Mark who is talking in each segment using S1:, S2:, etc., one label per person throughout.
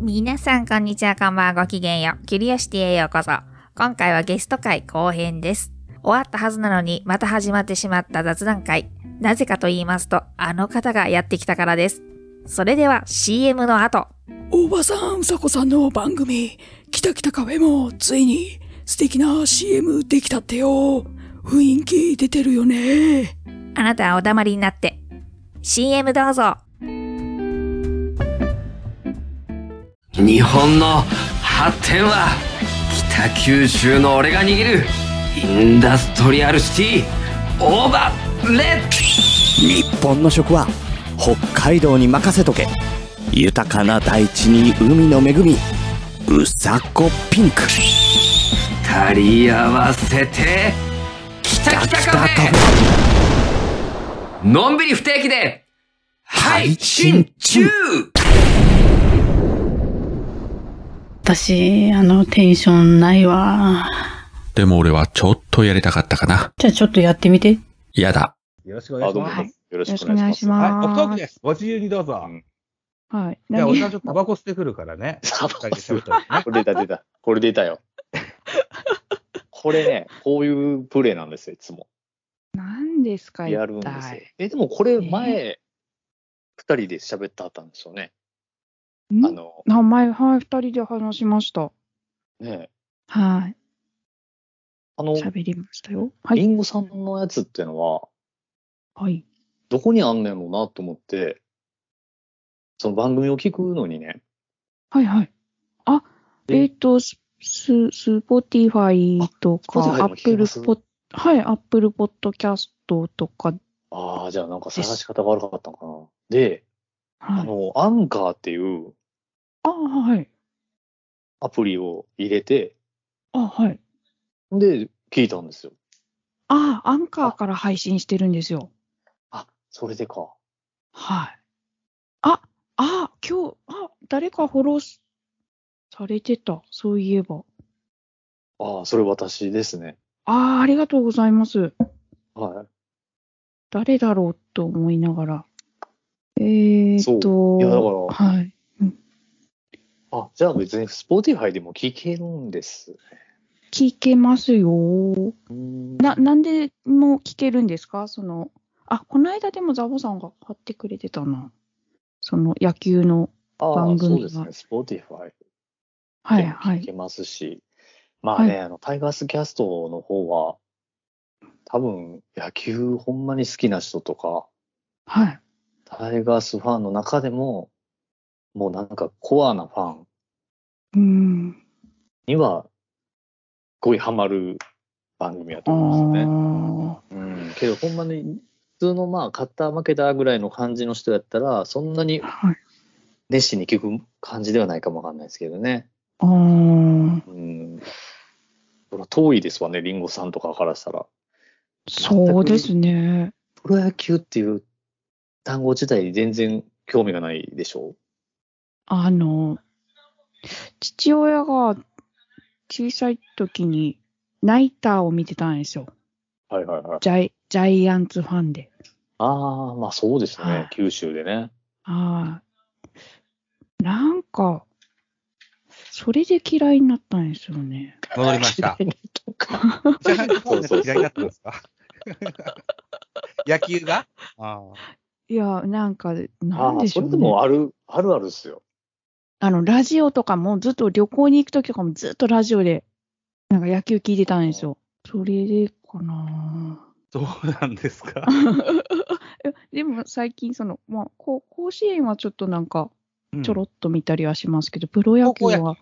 S1: 皆さん、こんにちは、こんばんは、ごきげんよう。キュリオシティへようこそ。今回はゲスト会後編です。終わったはずなのに、また始まってしまった雑談会。なぜかと言いますと、あの方がやってきたからです。それでは CM の後。
S2: おばさん、うさこさんの番組、きたきたカフェもついに素敵な CM できたってよ。雰囲気出てるよね。
S1: あなたはお黙りになって。CM どうぞ。
S3: 日本の発展は北九州の俺が握るインダストリアルシティオーバーレッ
S4: 日本の食は北海道に任せとけ豊かな大地に海の恵みうさこピンク
S3: 二人合わせて北北カフェのんびり不定期で配信中
S5: 私、あの、テンションないわ。
S6: でも俺はちょっとやりたかったかな。
S5: じゃあちょっとやってみて。
S6: やだ。
S7: よろしくお願いします。
S5: はい
S8: よろしくお願いします。
S7: はい、オフトー。クです。ご自由にどうぞ。
S8: うん
S5: はい。
S7: じゃあ、お
S5: 何
S7: 茶ちょっとタバコ吸ってくるからね。
S8: タバコ
S7: 二人で喋っといてね
S8: これ出た出た。これ出たよ。これね、こういうプレイなんですよ、いつも。
S5: 何ですか、
S8: やるん
S5: 一
S8: ですよ
S5: 体。。
S8: え、でもこれ前、二人で喋ったったんですよね。
S5: ん？
S8: あの、
S5: 名前、はい、二人で話しました。
S8: ね、
S5: はい。
S8: あの、
S5: 喋りましたよ。はい。
S8: リンゴさんのやつってのは、
S5: はい。
S8: どこにあんねんのなと思って、その番組を聞くのにね、
S5: はい、はい。あ、
S8: で
S5: えっ、と、ス、ス、 Spotify とか、 Apple Pod、はい、 Apple Podcast とか、
S8: ああ、じゃあなんか探し方が悪かったのかな。で、
S5: はい。
S8: あの、アンカーっていう
S5: あ、はい。
S8: アプリを入れて、
S5: あ、はい。
S8: で、聞いたんですよ。
S5: あ、アンカーから配信してるんですよ。
S8: あ、それでか。
S5: はい。あ、あ、今日、あ、誰かフォローすされてた。そういえば。
S8: ああ、それ私ですね。
S5: ああ、ありがとうございます。
S8: は
S5: 誰だろうと思いながら。えーっと、
S8: いやだから
S5: はい。
S8: い。あ、じゃあ別に Spotify でも聞けるんです。
S5: 聞けますよ。な、
S8: な、
S5: なんでも聞けるんですか？その、あ、この間でもザボさんが貼ってくれてたな。その野球の。番組が
S8: そうですね。Spotify
S5: はい、
S8: でも
S5: はい。
S8: 聞けますし、まあね、
S5: は
S8: あの、タイガースキャストの方は、多分野球ほんまに好きな人とか、
S5: はい。
S8: タイガースファンの中でも、もうなんかコアなファン
S5: うーん。
S8: には、すごいハマる番組だ
S5: あ
S8: と思うんですよね。
S5: ー
S8: うん、けどほんまに普通のまあ勝った負けたぐらいの感じの人やったらそんなに
S5: はい。
S8: 熱心に聞く感じではないかもわかんないですけどね。
S5: あー
S8: うん。そら遠いですわね、リンゴさんとかからしたら。
S5: そうですね。
S8: プロ野球っていう単語自体に全然興味がないでしょ
S5: あの、父親が小さい時にナイターを見てたんですよ。
S8: はいはいはい。
S5: ジャイジャイアンツファンで。
S8: ああ、まあそうです
S5: はい
S8: ね、九州でね。
S5: はい。なんか、それで嫌いになったんですよね。
S7: 戻りました。
S8: 嫌い
S7: になったんですか？野球が？ああ
S5: いや、なんか、な
S8: ああ、
S5: んでしょう、
S8: それで
S5: ね。
S8: もある、あるあるっすよ。
S5: あの、ラジオとかもずっと旅行に行くときとかもずっとラジオで、なんか野球聞いてたんですよ。それでかな
S7: そうなんですか？
S5: えでも最近、その、まあ、こう甲子園はちょっとなんか、ちょろ
S7: っ
S5: っと見たりはしますけど、プロ野球は、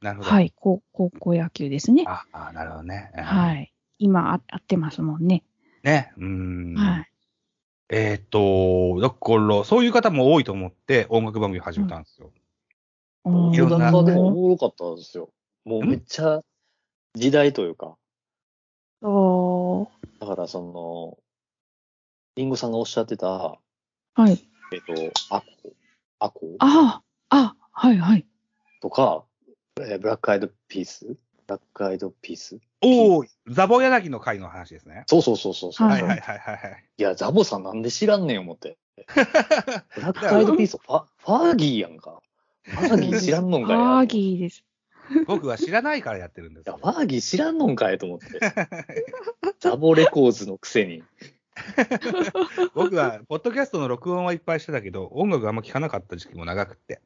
S7: なるほど。
S5: はい、高高校野球ですね。
S7: ああ、なるほどね。うん
S5: はい。今あ、合ってますもんね。
S7: ね。うん。
S5: はい。
S7: えーっと、だから、そういう方も多いと思って音楽番組を始めたんですよ。
S5: おー
S7: いろんな
S8: もおもろかったですよ。もうめっちゃ時代というか、
S5: おー
S8: だからその、リンゴさんがおっしゃってた、
S5: はい。
S8: えっと、アコ、アコ？
S5: ああ、あ、はい、はい。
S8: とか、えーブラックアイドピース？ラックアイドピース？
S9: おお、ザボ柳の回の話ですね。
S8: そうそうそうそうそう。
S5: はい
S9: はいはいはいはい。
S8: いや、ザボさんなんで知らんねん思って。ブラックアイドピースファ、ファーギーやんか。ファーギー知らんのんかいな。
S5: アーギーです。
S9: 僕は知らないからやってるんです
S8: いや、
S9: よ
S8: フ。ァーギー知らんのんかいと思って。ザボレコーズのくせに。
S9: 僕は、ポッドキャストの録音はいっぱいしてたけど、音楽あんま聞かなかった時期も長くって。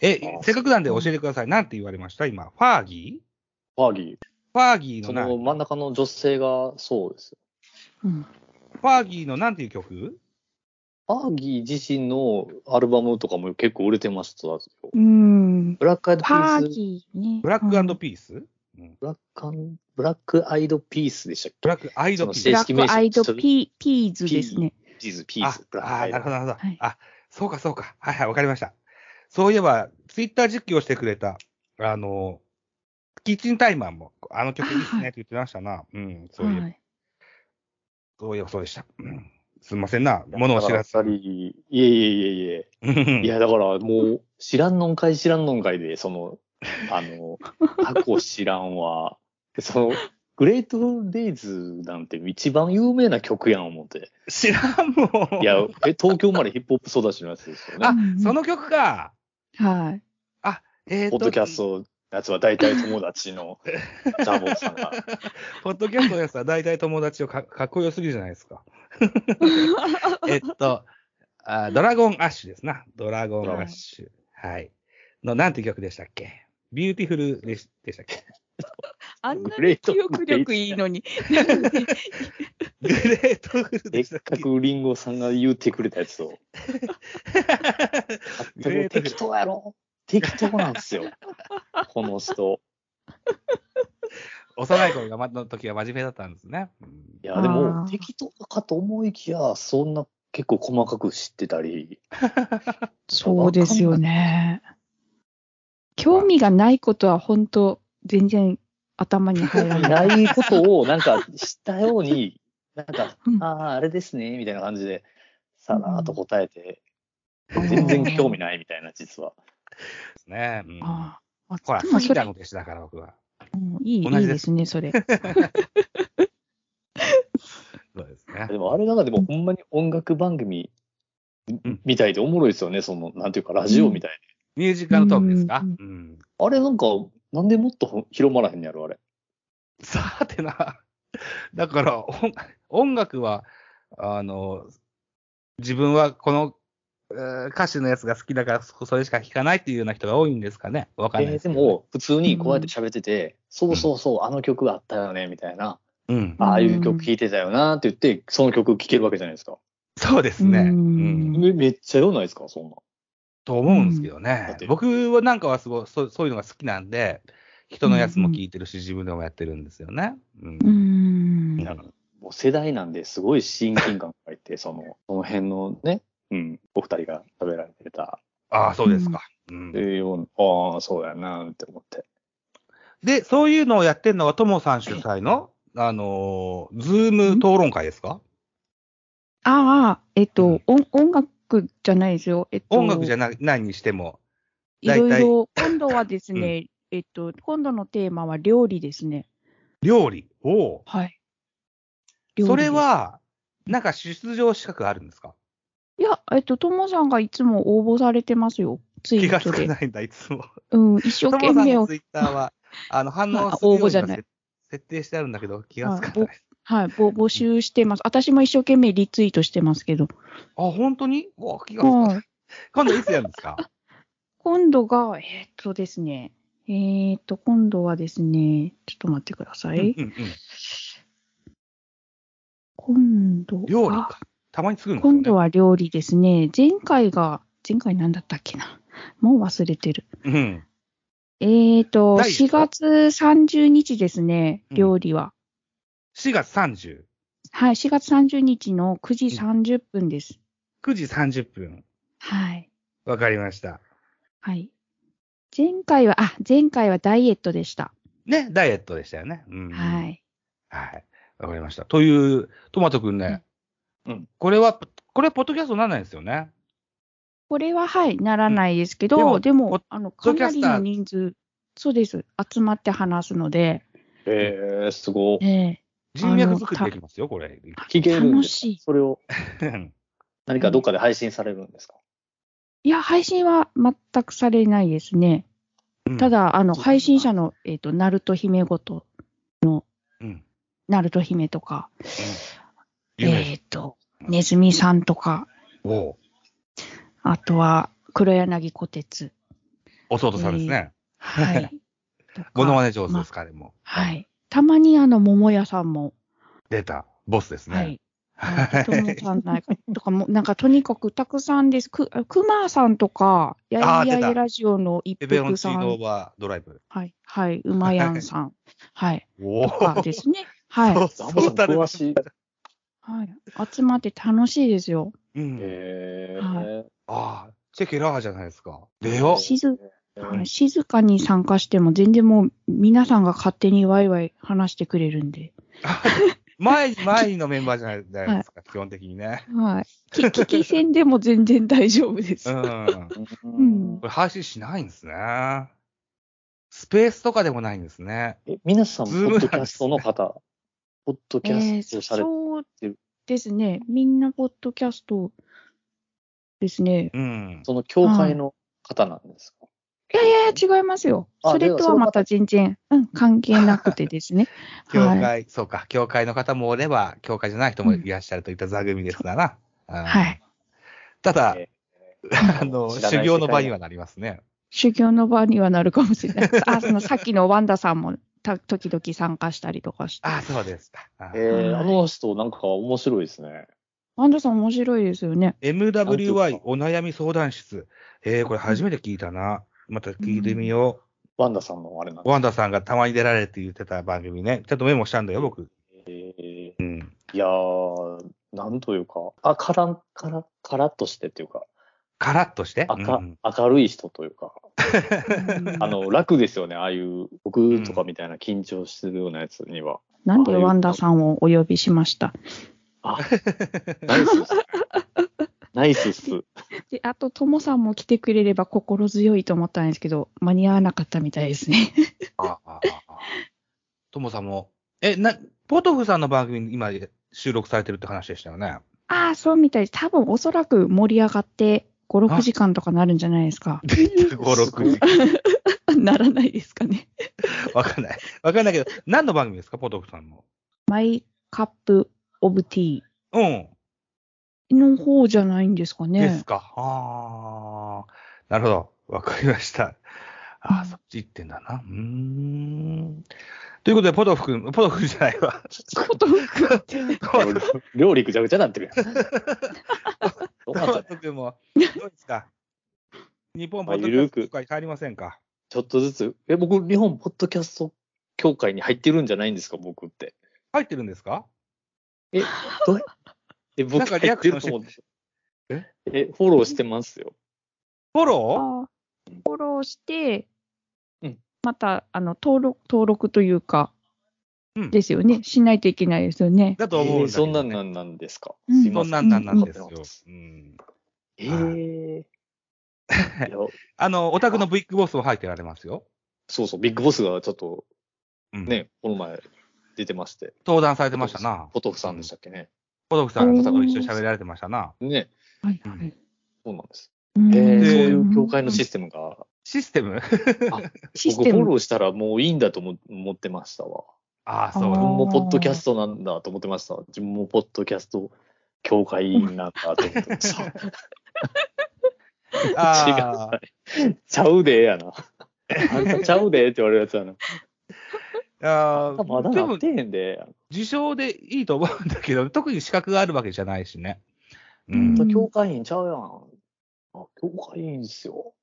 S9: え、
S8: あ
S9: せっかくなんで教えてください。なんて言われました？今。ファーギ
S8: ファーギ
S9: ーファーギー
S8: ー。そ
S9: のな、フ
S8: の真ん中の女性がそうです。
S5: うん。
S9: ァーギーのなんていう曲？
S8: ファーギー自身のアルバムとかも結構売れてましたよ。
S5: うん。
S8: ブラックアイドピ
S5: パー
S8: ース、
S5: ギーね。
S9: ブラックピース、うん
S8: ブラックアンブラックアイドピースでしたっけ？
S9: ブラックアイドピース。
S5: ブラックアイドピーピーズですね。
S8: ピース、ピース、ブラック
S9: ああ、
S8: アイド
S9: なるほど、なるほど。
S5: はい
S9: あ、そうか、そうか。はいはい、わかりました。そういえば、ツイッター実況してくれた、あの、キッチンタイマーも、あの曲いいっすねって言ってましたな。うん、そういえば、
S5: はい。
S9: そういえばそうでした。うん、すみませんな、物を知らず。
S8: いえいえいえいえ。
S9: うん
S8: いや、だからもう、知らんのんかい知らんのんかいで、その、あの、過去知らんわ。その、グレートデイズなんて一番有名な曲やん思って。
S9: 知らんもん。
S8: いや、え、東京生まれヒップホップ育ちのやつですよね。
S9: あ
S5: うん、
S9: その曲か。
S5: はい。
S9: えーと
S8: ポッドキャストのやつは大体友達の ザボさんが。
S9: ポッドキャストのやつは大体友達をかかっこよすぎるじゃないですか。えっとあ、 Dragon Ash ですな。 Dragon Ash。はい。の、なんて曲でしたっけ？ Beautiful でしたっけ？
S5: あんなに記憶力いいのに。
S9: グレートフル
S8: でっ
S9: でしたっけ？
S8: かくリンゴさんが言ってくれたやつを。
S9: グレートフル
S8: 適当やろ適当なんですよ。この人。
S9: 幼い頃がまの時は真面目だったんですね。うん
S8: いや、で
S5: あ
S8: も、
S5: ー
S8: 適当かと思いきや、そんな結構細かく知ってたり。
S5: そうですよね。興味がないことは本当全然頭に入らない。
S8: ないことを、なんか、知ったように、なんか
S5: う、ん
S8: ああ、あれですね、みたいな感じで、さらーっと答えて、全然興味ないみたいな、実は。
S9: ですね。うん
S5: ああ
S9: ほら、杉田の弟子だから僕は。
S5: うんいいいいですすね、それ。
S9: そうですね。
S8: でも、あれなんかでも、ほんまに音楽番組
S9: ん
S8: みたいでおもろいですよね、その、なんていうか、ラジオみたい
S9: ミュージカルトークですか？
S5: うん
S9: うん。
S8: な。あれなんか、なんでもっと広まらへんのやろ、あれ。
S9: さてな、だから音音楽は、あの、自分はこの、えー歌手のやつが好きだからそそれしか聴かないっていうような人が多いんですかね？わかんない
S8: えー
S9: ですけど、
S8: でも、普通にこうやって喋ってて、そうそうそう、あの曲があったよね、みたいな。
S9: うん。
S8: ああいう曲聴いてたよなって言って、その曲聴けるわけじゃないですか。
S9: そうですね。
S5: う
S9: うんん。
S8: めめっちゃよないですか、そんな。
S9: と思うんですけど
S8: だ
S9: ね
S8: っ。て
S9: 僕はなんかはすごいそう、そういうのが好きなんで、人のやつも聴いてるし、自分でもやってるんですよね。うん
S5: う。ん。
S8: なんかもう世代なんですごい親近感がいて、その、その辺のね、うん、お二人が食べられてた、
S9: ああ、そうですか。うん
S8: っていうような、ああ、そうやなって思って。
S9: で、そういうのをやってるのは、ともさん主催の、あのー、ズーム討論会ですか？
S5: ああ、えっと、
S9: うん
S5: 音音楽じゃないですよ。えっと、
S9: 音楽じゃないないにしても。
S5: いろいろ、今度はですね、えっと、今度のテーマは料理ですね。
S9: 料理？おお。
S5: はい。
S9: それは、なんか出場資格あるんですか？
S5: いや、えっと、ともさんがいつも応募されてますよ。ツイ
S9: 気が
S5: ートで。
S9: つかないんだ、いつも。
S5: うん、一生
S9: と
S5: 懸命を
S9: もさんのツイッターは、あの、反応
S5: あ
S9: するように
S5: 応募じゃない
S9: はせ設定してあるんだけど、気がつかない。
S5: はい、ぼ募集してます。私も一生懸命リツイートしてますけど。
S9: あ、本当に？お気がつかない。
S5: はい。
S9: 今度いつやるんですか？
S5: 今度が、えーっとですね、えーっと、今度はですね、ちょっと待ってください。
S9: うんうんうん
S5: 今度は、
S9: 料理か。たまに作るんですよね。
S5: 今度は料理ですね。前回が、前回なんだったっけな。もう忘れてる。
S9: うん。
S5: えーっと、4
S9: ないですか？
S5: 月30日ですね、
S9: うん
S5: 料理は。
S9: 4月30。
S5: はい、4月30日の9時30分です。
S9: 9時30分。
S5: はい。
S9: わかりました。
S5: はい。前回は、あ、前回はダイエットでした。
S9: ね、ダイエットでしたよね。うん。
S5: はい。
S9: はい。わかりました。という、トマトくんね。
S8: うん
S9: これは、これ、ポッドキャストにならないですよね。
S5: これは、はい、ならないですけど、
S9: でも
S5: でも、
S9: ポッ
S5: あの、かなりの人数、そうです、集まって話すので、
S8: へえ、すごい。
S5: ええ
S9: 人脈作りできますよ、これ。
S8: 聞けるんですか
S5: 楽しい
S8: それを
S9: うん
S8: 何かどっかで配信されるんですか、
S5: いや、配信は全くされないですね。た、だ、あの、
S8: そう
S5: 配信者の、えっ、と、ナルト姫ごと、
S9: うん。
S5: ナルト姫とか、
S9: 有名
S5: えっ、と、ネズミさんとか、
S9: おう
S5: あとは、黒柳小鉄。
S9: 弟さんですね。
S5: はい。とか
S9: モノマネ上手です、彼も。
S5: はい。たまにあの、桃屋さんも、
S9: 出た。ボスですね。
S5: はい。さんないか、とかも、なんかとにかくたくさんです。く、くまさんとか、やいやいラジオの一
S9: ペペロン
S5: 服さん
S9: チーノオー。バードライブ。
S5: はい。はい。うまやんさん。はい。
S9: お
S5: とかですね。はい。はい。集まって楽しいですよ。
S9: うん。
S8: へえ。
S5: は
S9: ああ、チェケラーじゃないですか。出よ。
S5: 静はい静かに参加しても全然もう皆さんが勝手にワイワイ話してくれるんで。
S9: 前に、前のメンバーじゃないじゃないですか、基本的にね。
S5: はい。き 聞き戦でも全然大丈夫です。
S9: うん。
S5: うん
S9: これ配信しないんですね。スペースとかでもないんですね。
S8: え、皆さん、ポッドキャストの方、ポッドキ
S5: え
S8: ャスト
S5: ー
S8: されて、
S5: そう
S8: る
S5: ですね。みんなポッドキャストですね。
S9: うん。
S8: その教会の方なんですか、
S5: いやいやいや、違いますよ。
S8: あ
S5: それとはまた全然、うん、関係なくてですね。
S9: 教
S5: はい。
S9: 会、そうか、教会の方もおれば、教会じゃない人もいらっしゃるといった座組ですからな。うん
S5: はい。
S9: ただ、
S8: え
S9: あの、修行の場にはなりますね。
S5: 修行の場にはなるかもしれない。あ、そのさっきのワンダさんもた時々参加したりとかして。
S9: ああ、そうですか。あ
S8: えーあの人、なんか面白いですね。
S5: ワンダさん面白いですよね。
S9: MWY お悩み相談室。えー、これ初めて聞いたな。また聞いてみよ
S8: ワンダさんのあれなん
S9: う。ワンダさんがたまに出られて言ってた番組ね。ちょっとメモしたんだよ、僕。
S8: えー
S9: うん。
S8: いやー、なんというか、あ、からん、から、からっとしてっていうか、
S9: カラッとして？
S8: 明
S9: うん
S8: 明るい人というか、
S5: う ん
S8: あの、楽ですよね、ああいう、僕とかみたいな緊張してるようなやつには。
S5: なんでワンダさんをお呼びしました？
S8: あ、ナイスっす。ナイスっす。
S5: で、あと、ともさんも来てくれれば心強いと思ったんですけど、間に合わなかったみたいですね。
S9: ああああともさんも。え、な、ポトフさんの番組に今収録されてるって話でしたよね？
S5: ああ、そうみたいです。多分おそらく盛り上がって、5、6時間とかなるんじゃないですか。
S9: 5、6時。
S5: ならないですかね。
S9: わかんない。わかんないけど、何の番組ですか、ポトフさんの。
S5: My Cup of Tea
S9: うん。
S5: ーの方じゃないんですか
S9: で
S5: ね
S9: す。か。ああ。なるほど。わかりました。ああ、
S5: うん
S9: そっち行ってんだな。うーん。ということで、ポトフ君、ポトフじゃないわ。
S5: こと服って
S8: 料理ぐちゃぐちゃになってるやん。どう
S9: ポ
S8: なった
S9: トフ君も、どうですか？日本ポッドキャスト会帰りませんか？
S8: ちょっとずつ。え、僕、日本ポッドキャスト協会に入ってるんじゃないんですか、僕って。
S9: 入ってるんですか？
S8: え、どうえ、僕入ってると思う。え、フォローしてますよ。
S9: フォロー？
S5: フォローして、
S8: うん
S5: また、あの、登録、登録というか、
S9: うん
S5: ですよね。しないといけないですよね。
S9: だと思うんだけど、
S8: えーそんなん
S9: ね。
S8: なんなんですか？
S5: うん
S8: すいません。
S9: そんなんなんなんですよ
S8: うん。
S9: うん。
S8: えー
S9: あの、オタクのビッグボスも入ってられますよ。
S8: そうそう、ビッグボスがちょっと
S9: うん。
S8: ね、この前出てまして。
S9: 登壇されてましたな。
S8: ポトフさんでしたっけね。
S9: ポトフさんがと一緒に喋られてましたな。
S8: ね、
S5: はい
S9: うん
S5: はい。
S8: そうなんです。
S5: うん
S8: えー
S9: で
S8: そういう協会のシステムが、
S9: システム？
S5: システム。
S8: 僕フォローしたらもういいんだと思思ってましたわ。
S9: ああ、そう
S8: 自分もポッドキャストなんだと思ってました。自分もポッドキャスト協会なんだと思ってました。違う。ちゃうでやな。あんたちゃうでって言われるやつやな。
S9: あ
S8: あまだ
S9: あ、でも
S8: なって、へんで。
S9: 自称でいいと思うんだけど、特に資格があるわけじゃないしね。う
S5: うん
S9: ん。
S8: 協会員ちゃうやん。あ、協会員ですよ。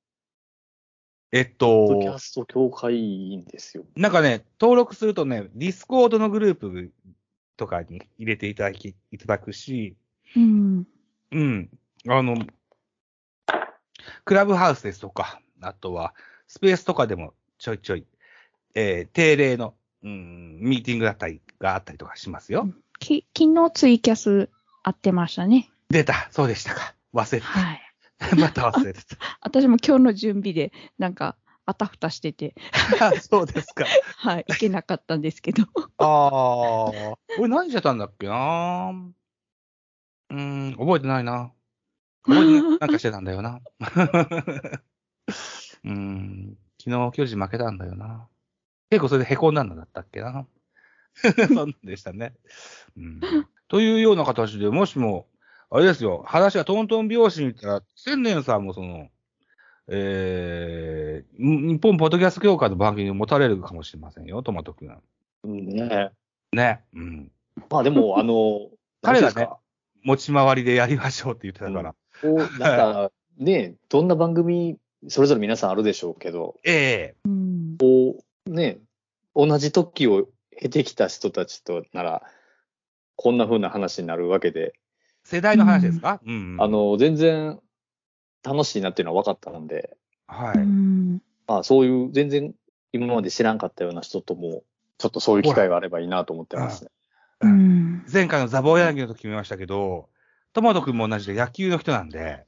S9: えっ
S8: ポッドキ
S9: と
S8: ャ、スト協会員ですよ。
S9: なんかね、登録するとね、ディスコードのグループとかに入れていただき、いただくし、
S5: うん。
S9: うん。あの、クラブハウスですとか、あとは、スペースとかでもちょいちょい、えー定例の、うん、ミーティングだったりがあったりとかしますよ。
S5: き昨日ツイキャス会ってましたね。
S9: 出た、そうでしたか。忘れて
S5: はい。
S9: た。また忘れてた。
S5: 私も今日の準備で、なんか、あたふたしてて、
S9: あ そうですか。
S5: はい、行けなかったんですけど。
S9: ああ。俺何してたんだっけなうーん、覚えてないな。覚えてない。なんかしてたんだよな。うーん、昨日巨人負けたんだよな。結構それで凹んだんだったっけ？な。そんなんでしたね。うん。というような形で、もしも、あれですよ、話がトントン拍子に言ったら、千年さんもその、えー、ん日本ポッドキャスト協会の番組を持たれるかもしれませんよ、トマト君。
S8: うんね。
S9: ね。うん。
S8: まあでも、あの、
S9: 彼がね持ち回りでやりましょうって言ってたから。
S8: こう、なんか、ね、どんな番組、それぞれ皆さんあるでしょうけど、
S9: ええ
S5: うん。
S8: ね、同じ時を経てきた人たちとなら、こんな風な話になるわけで、
S9: 世代の話ですか？うん、うん。
S8: あ、の、全然楽しいなっていうのは分かったので、
S9: はい。
S5: うん。
S8: まあそういう全然今まで知らんかったような人とも、ちょっとそういう機会があればいいなと思ってますね。
S5: うん。
S9: 前回のザボーヤンギの時見ましたけど、トマト君も同じで野球の人なんで、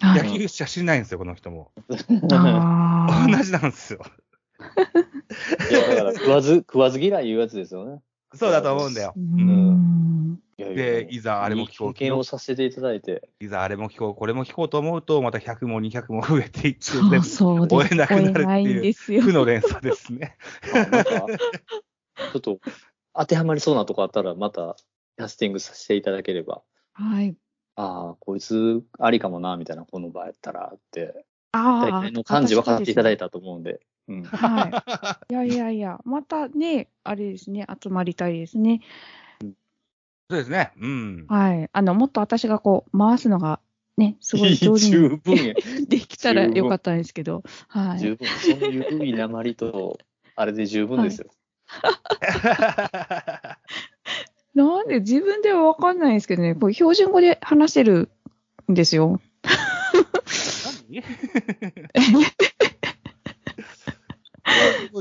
S5: はい
S9: 野球しか知らないんですよ、この人も。
S5: あ
S9: 同じなんですよ。
S8: いや、だから食わず、食わず嫌いいうやつですよね。
S9: そうだと思うんだよ。
S5: ーう
S9: うんで、いざあれも聞こう、
S8: 経験をさせていただいて、
S9: いざあれも聞こう、これも聞こうと思うと、また100も200も増えていって、
S5: そうそう。
S9: 追えなくなるっていう。負の連鎖ですね。
S8: ちょっと当てはまりそうなとこあったら、またキャスティングさせていただければ、
S5: はい。
S8: ああ、こいつありかもな、みたいな、この場合やったらって、
S5: ああ。
S8: 大体の感じ分かっていただい
S5: た。
S8: たと思うんで、うん。
S5: はい。いやいやいや、またね、あれですね、集まりたいですね。
S9: そうですね。うん。
S5: はい。あの、もっと私がこう、回すのが、ね、すごい上手
S8: 十
S5: に
S8: 分や、
S5: できたらよかったんですけど、はい。
S8: 十分。そういういいなまりと、あれで十分ですよ。
S5: なんで自分ではわかんないんですけどね、こう標準語で話してるんですよ。
S9: 何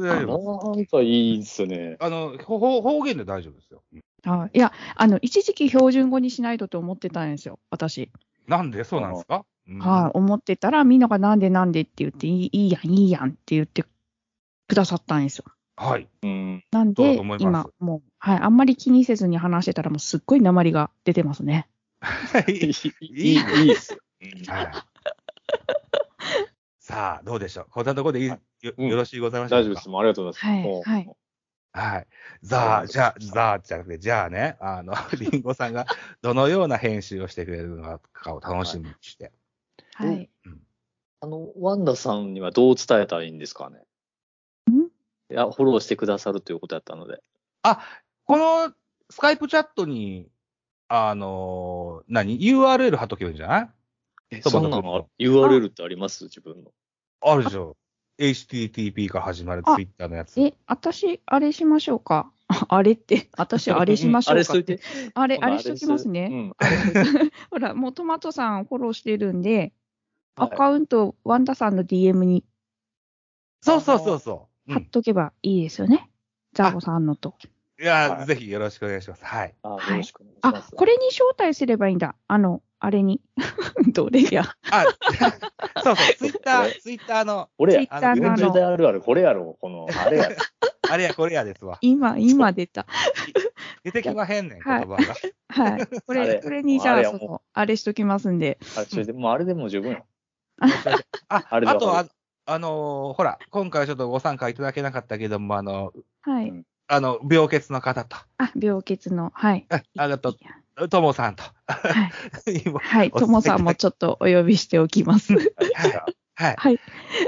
S8: なんかいいっすね。
S9: あの、ほほ方言で大丈夫ですよ。
S5: はい。いや、あの、一時期標準語にしないとと思ってたんですよ、私。
S9: なんで？そうなんですか、うん
S5: はい。思ってたら、みんながなんでなんでって言って、いいいいやん、いいやんって言ってくださったんですよ。
S9: はい。
S8: うん。
S5: なんで
S9: そうだと思、い
S5: 今
S9: ます、
S5: もう、はい。あんまり気にせずに話してたら、もうすっごい鉛が出てますね。
S8: いい、いい、いいっすよ。
S9: はい さあ、どうでしょう？こんなところでいい？よ
S8: うん
S9: よろしいございましょうか？
S8: 大丈夫です。もうありがとうございます。
S5: はい
S8: もう
S5: はい
S9: はい。ざあ、じゃあ、ざあじゃなくて、じゃあね、あの、リンゴさんがどのような編集をしてくれるのかを楽しみにして。
S5: はい。
S8: あの、ワンダさんにはどう伝えたらいいんですかね？
S5: ん？
S8: いや、フォローしてくださるということやったので。
S9: あ、このスカイプチャットに、あの、何 ?URL 貼っとけばいいんじゃない？
S8: え
S9: そばの
S8: そんなの URL ってあります？自分の。
S9: あるでしょ。HTTP から始まる
S5: あ
S9: Twitter のやつ。
S5: え、私、あれしましょうか？あれって、私、あれしましょうか？っ て
S8: あれしといて。。
S5: あれ、あれしときますね。
S8: うん。
S5: ほら、もうトマトさんフォローしてるんで、ア
S8: はい
S5: カウント、ワンダさんの DM に
S9: そうそうそうそう。う
S5: 貼っ
S9: ん、
S5: とけばいいですよね。ザボさんのと。
S9: いや、
S8: はい
S9: ぜひよろしくお願いします。はい。
S8: あ
S5: はい
S8: よろしくお願いし
S5: あ
S8: ます。、
S5: これに招待すればいいんだ。あの、あれに。どれや。
S9: あ、そうそう、ツイッター、ツイッターの、
S8: 俺や、
S5: Twitter
S9: の
S8: 40代あるある、これやろ、この、あれやろ。
S9: あれやこれやですわ。
S5: 今、今出た。
S9: 出てきまへんねん、言
S5: はい
S9: 葉が。
S5: はい。こ
S8: あれ
S5: れ、これにじゃあ、その、あれしときますんで。
S8: あれ、それでもうあれでもう十分よ。
S9: あ、
S8: あ
S9: と、ああのーほら、今回はちょっとご参加いただけなかったけども、あの、
S5: はい。
S8: うん
S9: あの、病欠の方と、
S5: あ、病欠の、はい。
S9: ああと、ともさんと、
S5: はい。
S9: 今
S5: はい。ともさんもちょっとお呼びしておきます。
S8: はい
S9: はい。
S5: はい。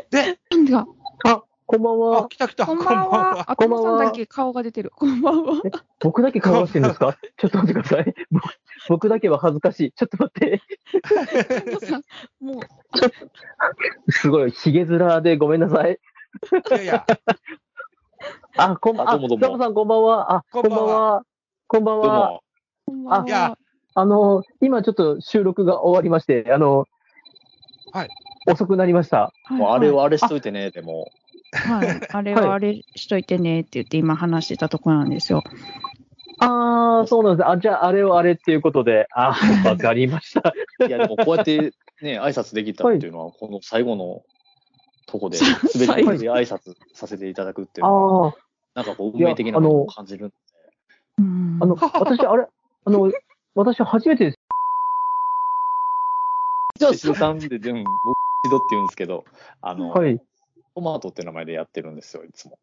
S9: で、
S10: あ、こんばん
S9: あ、
S10: は。
S9: 来た来た、
S5: こんばんは。あ、と
S10: こんばんは
S5: もさんだけ顔が出てる。こんばんは。
S10: 僕だけ顔出してるんですか？ちょっと待ってください。僕僕だけは恥ずかしい。ちょっと待って。
S5: ともさん、もう、
S10: すごい、ひげ面でごめんなさい。
S9: いやいや、
S10: あ、こんばんは。
S8: あどうもどうも
S10: ザボさんこんばんは。あ、
S9: こんばんは
S10: こんばんは。こんばん
S8: どう
S10: は。
S8: も。
S5: こんばん
S9: いや
S5: は。
S10: あの、今ちょっと収録が終わりまして、あの、
S9: はい。
S10: 遅くなりました。
S5: はい
S8: もうあれ
S5: は
S8: はあれしといてね、でも。
S5: はい。あれはあれしといてねって言って今話してたとこなんですよ。
S10: あー、そうなんです。あ、じゃあ、あれをあれっていうことで、あー、わかりました。
S8: いや、でもこうやってね、挨拶できたっていうのは、この最後のとこで、
S5: さ
S8: 滑り
S5: 最後
S8: 込みで挨拶させていただくっていうのは、
S10: ああ、
S8: なんかこう、運命的なものを感じるんで。
S5: うん
S10: あの、私、あれ、あの、私初めてです。じゃ
S8: 週3で、でも、僕、一度って言うんですけど、あの、
S10: はい。
S8: トマトって名前でやってるんですよ、いつも。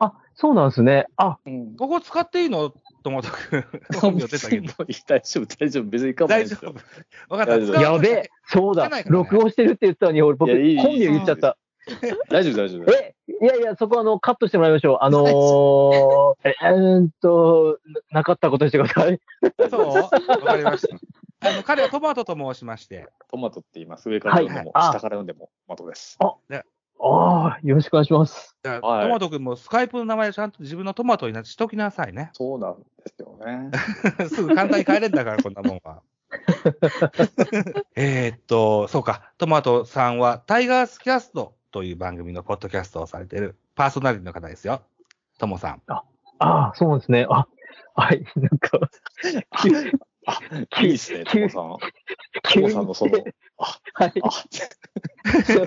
S10: あ、そうなんですね。あ、
S8: うん。
S7: ここ使っていいの？トマト君。本名出たけど。
S8: 大丈夫、大丈夫。別に構わないですよ
S7: 大丈夫。。わかった。
S10: やべえ、そうだ録音してるって言ったのに、俺、僕、
S8: いやいい
S10: 本名言っちゃった。
S8: 大丈夫、大丈夫。
S10: え、いやいや、そこあの、カットしてもらいましょう。あのー、え、えーっと、ななかったことにしてください。
S7: そう？わかりました。あの、彼はトマトと申しまして、
S8: トマトって言います。上から読んでも、
S10: はい
S8: 下から読んでもトマトです。
S10: ああ、よろしくお願いします。
S8: はい
S7: トマト君もスカイプの名前をちゃんと自分のトマトになってしときなさいね。
S8: そうなんですよね。
S7: すぐ簡単に変えれんだから、こんなもんは。えーっと、そうか、トマトさんはタイガースキャストという番組のポッドキャストをされているパーソナリティの方ですよ。トモさん。
S10: ああ、そうですね。あ、はい、なんか、急
S8: あ、いいですね、トモさん。ト
S10: 急に
S8: モさんのその、あ、
S10: はい。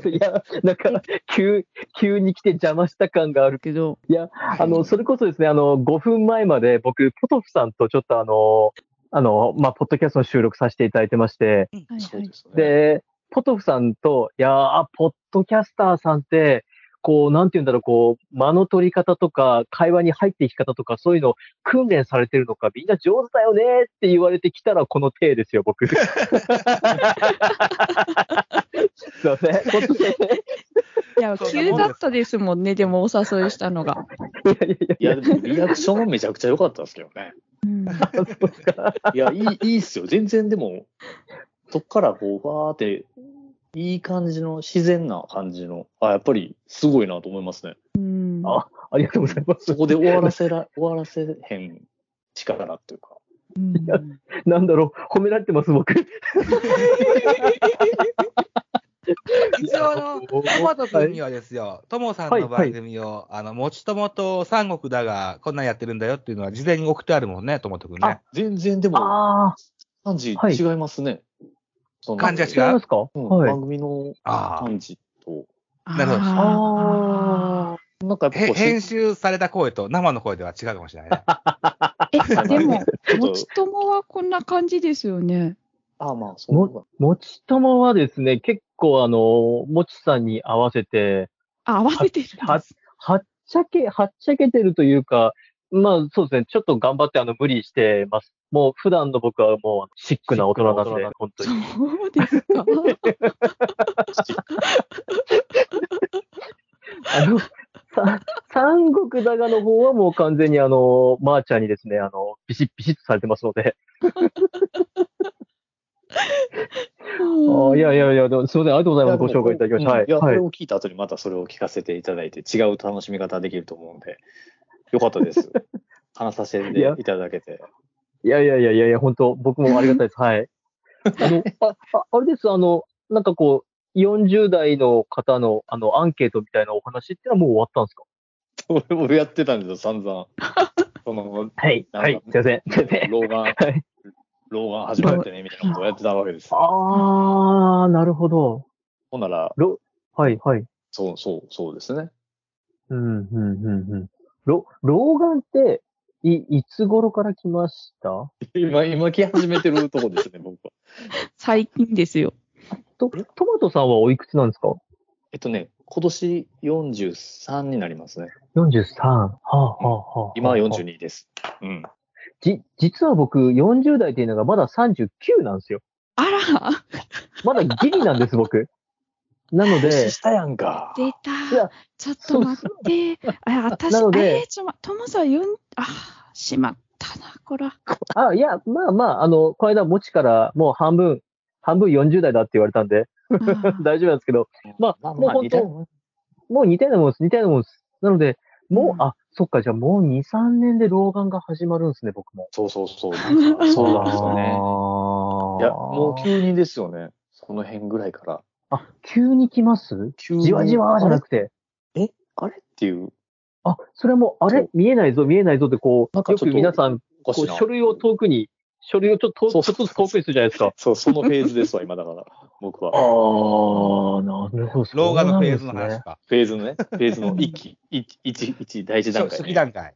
S10: いや、なんか、急、急に来て邪魔した感がある。
S5: けど、
S10: あの、それこそですね、あの、5分前まで僕、ポトフさんとちょっとあの、あの、まあ、ポッドキャストの収録させていただいてまして、
S5: はいはい
S8: そうで。すね。
S10: で、ポトフさんと、いやー、ポッドキャスターさんって、こう、なんて言うんだろう、こう、間の取り方とか、会話に入っていき方とか、そういうの訓練されてるのか、みんな上手だよねって言われてきたら、この体ですよ、僕。すいません。
S5: いや、急だったですもんね、でもお誘いしたのが。
S10: いや
S8: でもリアクションもめちゃくちゃ良かったですけどね。
S5: うん。
S8: いや、いい、いいっすよ。全然でも、そっからこう、わーって、いい感じの、自然な感じの、あ、やっぱりすごいなと思いますね。
S5: うん
S10: あ、ありがとうございます
S8: そ。こで終わらせら、終わらせへん力っていうか。
S5: うん
S10: なんだろう、褒められてます、僕。
S7: 一応あの、トマト君にはですよ、トモさんの番組を、あの、もちともと三国だが、こんなんやってるんだよっていうのは事前に送ってあるもんね、トマト君ね。
S8: 全然でも、
S10: あ
S8: 感じ
S10: はい
S8: 違いますね。その
S10: あ、
S7: 感じは違う
S10: 違いますか？
S8: うん
S10: はい。
S8: 番組の
S7: あ
S8: 感じと、
S7: なるほど
S5: あ
S7: あ。へ
S8: なんか
S7: 編集された声と生の声では違うかもしれないね。
S5: ー え、でも、もちともはこんな感じですよね。
S8: あまあ、そうだ。
S5: あ、合わせてるん
S10: は
S5: です。
S10: はっちゃけ、はっちゃけてるというか、まあそうですね、ちょっと頑張ってあの、無理してます。もう普段の僕はもうシックな大人なんで、本当に。
S5: そうですか？
S10: あの、さ三国だがの方はもう完全にあの、まー、ちゃんにですね、あの、ビシッビシッとされてますので。あいやいやいや、でもすみません、ありがとうございます。ご紹介いただきました。はい。
S8: うんいや、こ
S10: はい
S8: れ。を聞いた後にまたそれを聞かせていただいて、違う楽しみ方できると思うんで、よかったです。話させて
S10: い
S8: ただけて。
S10: いやいやいやいやいや、本当僕もありがたいです。はい。あの、あ、ああれです、あの、なんかこう、40代の方の、あの、アンケートみたいなお話ってのはもう終わったんですか？
S8: 俺、俺やってたんですよ、散々。その、
S10: はい。はい。すいません。
S8: 老眼、
S10: はい。
S8: 老眼始まってね、みたいなことをやってたわけですよ。
S10: あー、なるほど。
S8: ほんなら、
S10: はい、はい。
S8: そう、そう、そうですね。
S10: うん、うん、うん、うん。老、老眼って、い、いつ頃から来ました？
S8: 今、今来始めてるとこですね、僕は。
S5: 最近ですよ。
S10: と、トマトさんはおいくつなんですか？
S8: えっとね、今年43になりますね。
S10: ?43。はあ、はあ、はあ。
S8: 今は42です。うん。
S10: じ、実は僕、40代っていうのがまだ39なんですよ。
S5: あら、
S10: まだギリなんです、僕。なので
S8: 年、下やんか。
S5: 出
S10: い
S5: た
S10: や。
S5: ちょっと待って。あ、私、
S10: なので
S5: えー、ちょ、ま、ともさん、よん、あ、しまったな、こら。
S10: あ、いや、まあまあ、あの、この間、もちからもう半分、半分40代だって言われたんで、大丈夫なんですけど、まあ、もう本当、もう似たようなもんです、似たようなもんです。なので、もう、
S5: うん
S10: あ、そっか、じゃあもう2、3年で老眼が始まるんですね、僕も。
S8: そうそうそう。なんかそうなんですよね。
S10: あ
S8: いや、もう急にですよね。その辺ぐらいから。
S10: あ、急に来ます？
S8: 急に
S10: じわじわじゃなくて。
S8: あれ？っていう、
S10: あ、それはもう、あれ？見えないぞ、見えないぞって、こう、よ
S8: なんかちょっと
S10: く皆さん。こう書類を遠くに書類をちょっと、ちょっとずつ遠くにするじゃないですか。
S8: そう、そのフェーズですわ、今だから、僕
S10: あ
S8: は。
S10: あ、なるほど。
S7: 老眼のフェーズの
S10: そうなんですね
S7: 話か。
S8: フェーズのね、フェーズの一期、一、一、一、第一段階、
S7: 初期段階。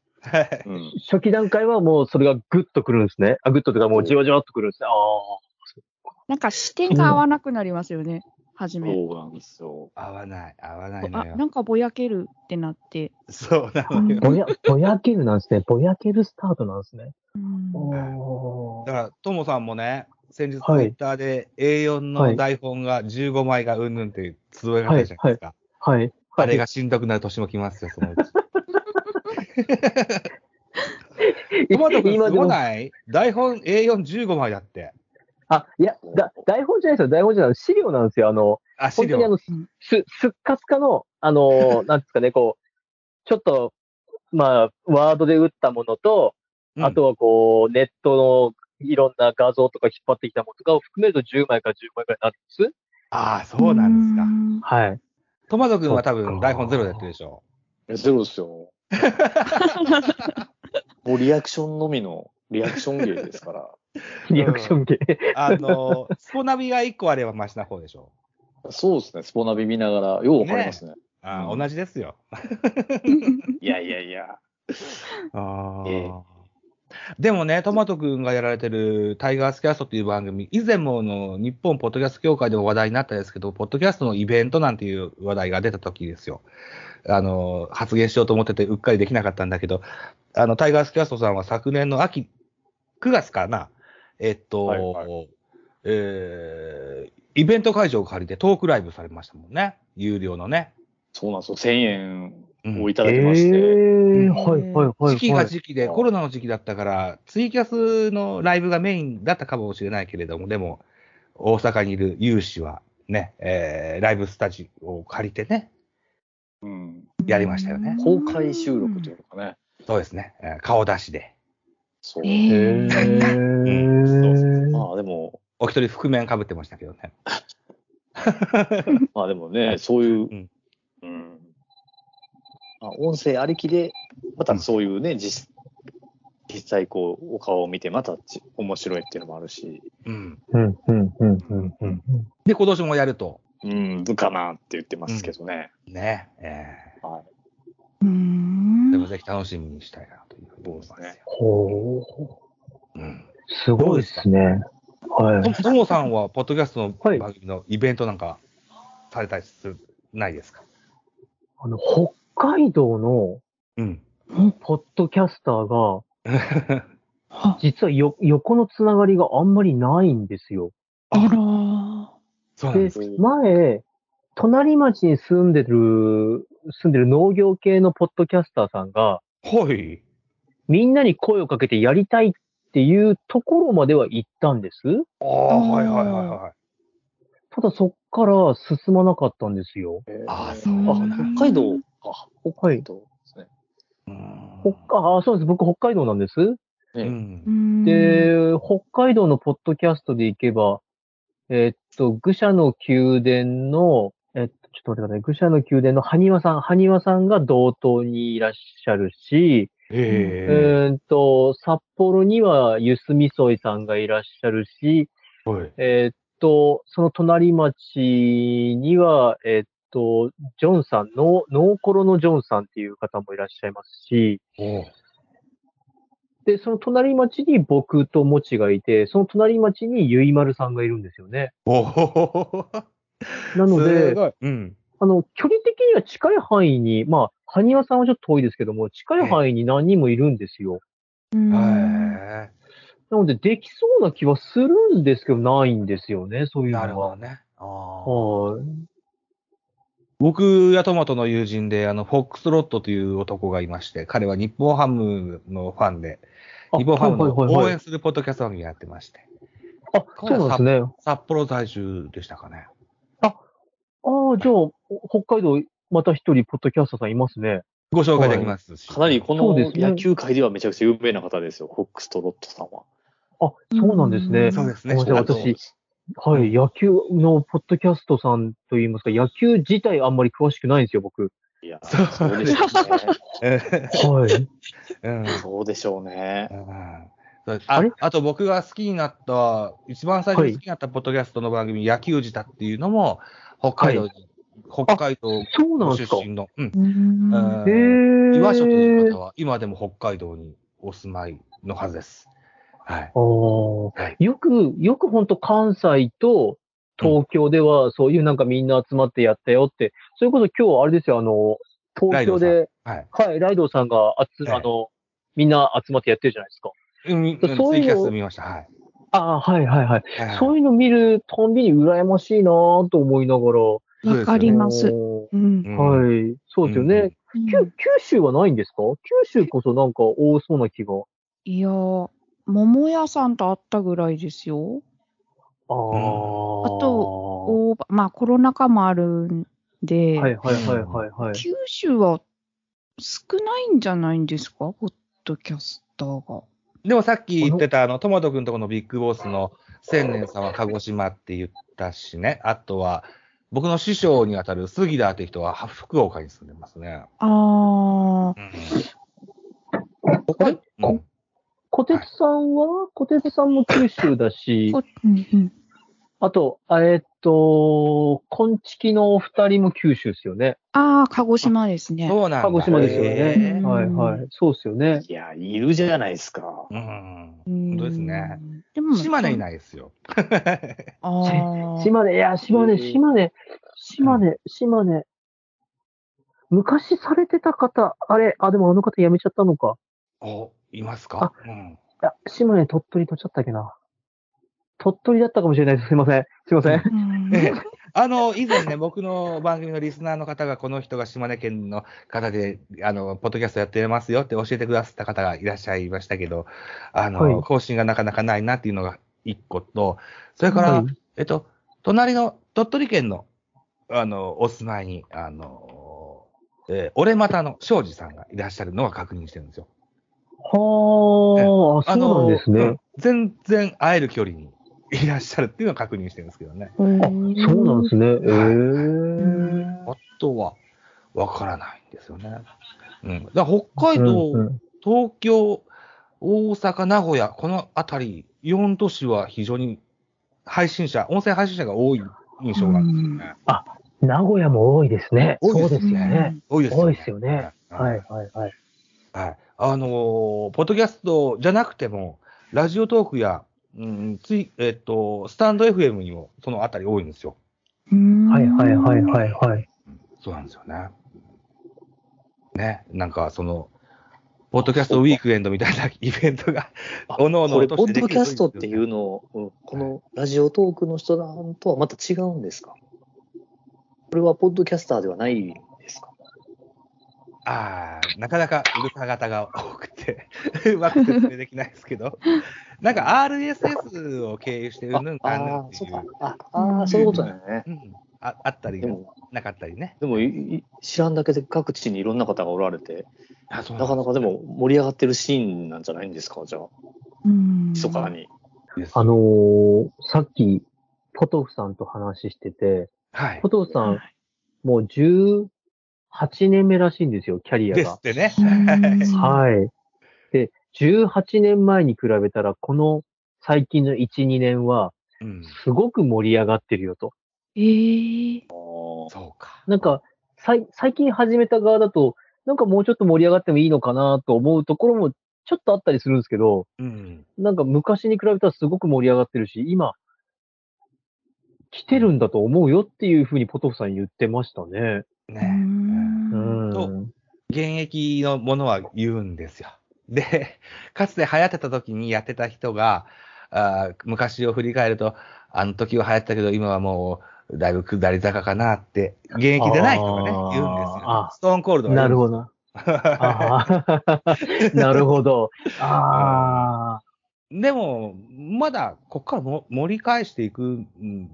S8: うん。
S10: 初期段階はもうそれがグッとくるんですね。あ、グッとというかもうじわじわっとくるんですね。ああ。
S5: なんか視点が合わなくなりますよね、初め。
S8: そうなんですよ。
S7: 合わない、合わないの
S5: あ、
S7: よ。
S5: なんかぼやけるってなって。
S7: そうなのよ。
S10: ぼや、ぼやけるなんですね。ぼやけるスタートなんですね。
S5: うん
S10: お
S7: だから、ともさんもね、先日ツイ
S10: はい
S7: ッターで A4 の台本が15枚がうんぬんっていうつぶやかれたじゃないですか。
S10: はい。
S7: あれがしんどくなる年も来ますよ、そのうち。トマト君す
S10: 今でも。
S7: ごない？台本 A415 枚だって。
S10: あ、いや、だ、台本じゃないですよ。台本じゃない。資料なんですよ。あの、
S7: あ、資料。
S10: 本当にあの、す、すっかすかの、あの、なんですかね、こう、ちょっと、まあ、ワードで打ったものと、
S7: うん
S10: あとはこう、ネットのいろんな画像とか引っ張ってきたものとかを含めると10枚から10枚くらいになるんです。
S7: ああ、そうなんですか。
S10: はい。
S7: トマト君は多分台本ゼロでやってるでしょ。
S8: えゼロですよ。もうリアクションのみの、リアクション芸ですから。
S10: リアクション系。
S7: あの、スポナビが1個あればマシな方でしょ。
S8: そうですね、スポナビ見ながら、ようわかりますね。
S7: あー
S8: うん
S7: 同じですよ。
S8: いやいやいや。
S7: あ
S8: え
S7: でもね、トマト君がやられてるタイガースキャストっていう番組、以前もの日本ポッドキャスト協会でも話題になったんですけど、ポッドキャストのイベントなんていう話題が出た時ですよ。あの、発言しようと思っててうっかりできなかったんだけど、あの、タイガースキャストさんは昨年の秋、9月かな、えっと、
S8: はいは
S7: えーイベント会場を借りてトークライブされましたもんね。有料のね。
S8: そうなんですよ。1000円
S7: うん
S8: をいただきまして。
S10: えー、はいはいはい、はい。
S7: 時期が時期で、コロナの時期だったから、ツイキャスのライブがメインだったかもしれないけれども、でも、大阪にいる有志はね、えーライブスタジオを借りてね、
S8: うん。
S7: やりましたよね。
S8: 公開収録というのかね。
S7: そうですね、えー顔出しで。
S8: そう。
S5: え
S10: へ
S5: ー
S10: ー。
S8: まあでも、
S7: お一人覆面かぶってましたけどね。
S8: まあでもね、そういう、
S7: うん
S8: うん。まあ、音声ありきで、またそういうね、実、実際こう、お顔を見て、またち面白いっていうのもあるし、
S7: うん。
S10: うん、うん、うん、うん、うん。
S7: で、今年もやると。
S8: うん、かなって言ってますけどね。
S7: ね、え
S8: はい。
S5: うー
S7: ー
S5: ん
S7: でもぜひ楽しみにしたいなというふうに思いますね。
S10: ほう。
S7: うん。
S10: すごいですね。はい。
S7: とともさんは、ポッドキャストの
S10: はい
S7: 番組のイベントなんかされたりする、ないですか？
S10: あの、北海道の
S7: うん。
S10: ポッドキャスターが、
S5: は
S10: 実はよ横のつながりがあんまりないんですよ。
S5: あらー。
S10: で
S7: そうなんです。、
S10: 前、隣町に住んでる、住んでる農業系のポッドキャスターさんが、
S7: はい。
S10: みんなに声をかけてやりたいっていうところまでは行ったんです。
S7: ああ、はいはいはいはい。
S10: ただそっから進まなかったんですよ。
S7: ああ、
S8: そ
S7: そうなんだ
S8: 北海道、あ、北海道ですね。
S7: うん
S10: 北あ、そうです。僕北海道なんです。
S7: う
S8: ね
S7: ん
S5: う。ん
S10: で、北海道のポッドキャストで行けば、えっと、愚者の宮殿の、えっと、ちょっと待ってください。愚者の宮殿の埴輪さん、埴輪さんが同等にいらっしゃるし、
S7: え
S10: えーっと、札幌にはゆすみそいさんがいらっしゃるし、
S7: えはい。
S10: えーっと、その隣町には、えーっと、ジョンさん、ノー、ノーコロのジョンさんっていう方もいらっしゃいますし、で、その隣町に僕ともちがいて、その隣町にゆいまるさんがいるんですよね。なの
S7: す
S10: で。
S7: うん。
S10: あの、距離的には近い範囲に、まあ、埴輪さんはちょっと遠いですけども、近い範囲に何人もいるんですよ。
S5: うん
S7: へ
S10: なので、できそうな気はするんですけど、ないんですよね、そう
S7: え。
S10: いうのは。
S7: なるほどね。
S10: はい。
S7: 僕やトマトの友人で、あの、フォックスロットという男がいまして、彼は日本ハムのファンで、
S10: あ
S7: 日本ハムの応援するポッドキャスト番組やってまして、
S10: あ、そうなんですね。
S7: 札幌在住でしたかね。
S10: ああ、じゃあ、北海道、また一人、ポッドキャスターさんいますね。
S7: ご紹介できますし。
S8: かなりこの野球界ではめちゃくちゃ有名な方ですよ、フォックストロットさんは。
S10: あ、そうなんですね。
S7: そうですね
S10: 私、はい、野球のポッドキャストさんといいますか、野球自体あんまり詳しくないんですよ、僕。
S8: いや、
S7: そう
S8: でしょうね。
S7: え
S10: はい。
S7: うん
S8: そうでしょうね。
S7: うんあ
S10: あれ？
S7: あと僕が好きになった、一番最初に好きになったポッドキャストの番組、野球舌っていうのも、北海道に、北海道
S10: そうなん
S7: ご
S10: ですか
S7: 出身の、うん。
S5: うん
S7: え
S10: へ
S7: ー
S10: ー。
S7: 岩所という方は、今でも北海道にお住まいのはずです。はい。
S10: お
S7: はい
S10: よく、よく本当関西と東京ではそういうなんかみんな集まってやったよって、それこそ今日あれですよ、あの、東京で、
S7: はい。
S10: はい、ライドウさんがあつ、
S7: ええ
S10: あの、みんな集まってやってるじゃないですか。
S7: うん、うん
S10: そういうの
S7: ツイキャス見ました。はい。
S10: ああ、はいはいはい。
S7: はい
S10: そういうの見るたんびに羨ましいなぁと思いながら。
S5: わかります。
S10: はい。そうですよね。
S5: うん
S10: 九九州はないんですか？九州こそなんか多そうな気が。
S5: いやー、桃屋さんと会ったぐらいですよ。
S10: ああ。
S5: あとおまあコロナ禍もあるんで、
S10: はいはいはいはいはい。
S5: 九州は少ないんじゃないんですか？ポッドキャスターが。
S7: でもさっき言ってた、あの、トマト君とこのビッグボスの千年さんは鹿児島って言ったしね。あとは、僕の師匠にあたる杉田って人は福岡に住んでますね。
S5: あー、
S7: 他にうん。
S10: 小鉄さんは、小鉄さんも九州だし、
S5: こうんうん、
S10: あと、あえっと、こんちきのお二人も九州ですよね。
S5: あー、鹿児島ですね。
S7: そうなんだ。
S10: 鹿児島ですよ
S7: へ
S10: ね。
S5: うん
S10: はいはい。そうですよね。
S8: いや、いるじゃないですか。
S7: ーうん。
S5: うん
S7: 本当ですね。
S5: でも、
S7: 島根いないですよ。
S5: あー
S10: 島根、いや、島根、島根、島根、島根。昔されてた方、あれ、あ、でもあの方辞めちゃったのか。
S7: お、いますか？うん。
S10: いや、島根、鳥取取っちゃったっけな。鳥取だったかもしれないです。すいません。すいません。
S7: あの、以前ね、僕の番組のリスナーの方が、この人が島根県の方で、あの、ポッドキャストやってますよって教えてくださった方がいらっしゃいましたけど、あの、
S10: はい
S7: 更新がなかなかないなっていうのが一個と、それから、
S10: はい
S7: えっと、隣の鳥取県の、あの、お住まいに、あの、えー、俺またの庄司さんがいらっしゃるのは確認してるんですよ。
S10: はあ、そうなんですね。
S7: うん全然会える距離にいらっしゃるっていうのは確認してるんですけどね。
S10: あ、そうなんですね。ええ
S7: あとは、わからないんですよね。うん。だから北海道、
S10: うんうん
S7: 東京、大阪、名古屋、このあたり、4都市は非常に配信者、音声配信者が多い印象なんですよね。
S10: 名古屋も多いですね。
S7: 多いです
S10: そうですよね。
S7: 多いですよね。
S10: 多いですよね。
S7: うん
S10: はいはいはい。
S7: はい。あのーポッドキャストじゃなくても、ラジオトークや、うん、つい、えっと、スタンド FM にもそのあたり多いんですよ。
S10: はいはいはいはいはい。
S7: そうなんですよね。ね、なんかその、ポッドキャストウィークエンドみたいなイベントが、
S8: あ
S7: おのおの
S8: ポッドキャストっていうのを、うんこのラジオトークの人らとはまた違うんですか？これはポッドキャスターではないんですか？
S7: ああ、なかなかうるさ型が多くて、うまく説明できないですけど、なんか RSS を経由してるぬんかんぬん
S8: ああー、
S7: っていう
S8: そうか。ああー、そういうことだよね。
S7: うん、ああったり
S8: でも、
S7: なかったりね。
S8: でもいい知らんだけで各地にいろんな方がおられて、なかなかでも盛り上がってるシーンなんじゃないんですか？じゃあ、
S5: うん
S8: 密かに。
S10: あのーさっき、ポトフさんと話してて、
S7: はい
S10: ポ。トフさん、もう18年目らしいんですよ、キャリアが
S7: ですっ。てね。
S5: うん
S10: はい。で、18年前に比べたら、この最近の1、2年は、
S7: うん、
S10: すごく盛り上がってるよと。
S5: えー、
S7: そうか。
S10: なんか、さい最近始めた側だと、なんかもうちょっと盛り上がってもいいのかなと思うところもちょっとあったりするんですけど、
S7: うん。
S10: なんか昔に比べたらすごく盛り上がってるし、今、来てるんだと思うよっていうふうにポトフさん言ってましたね。
S7: ね。
S5: う
S10: うんん。
S7: そう現役のものは言うんですよ。で、かつて流行ってた時にやってた人が、あー昔を振り返ると、あの時は流行ったけど、今はもう、だいぶ下り坂かなって、現役でない人がね、言うんですよ
S10: あ。
S7: ストーンコールド
S10: なるほど。なるほど。ああ。
S7: でも、まだ、ここからも盛り返していく、うん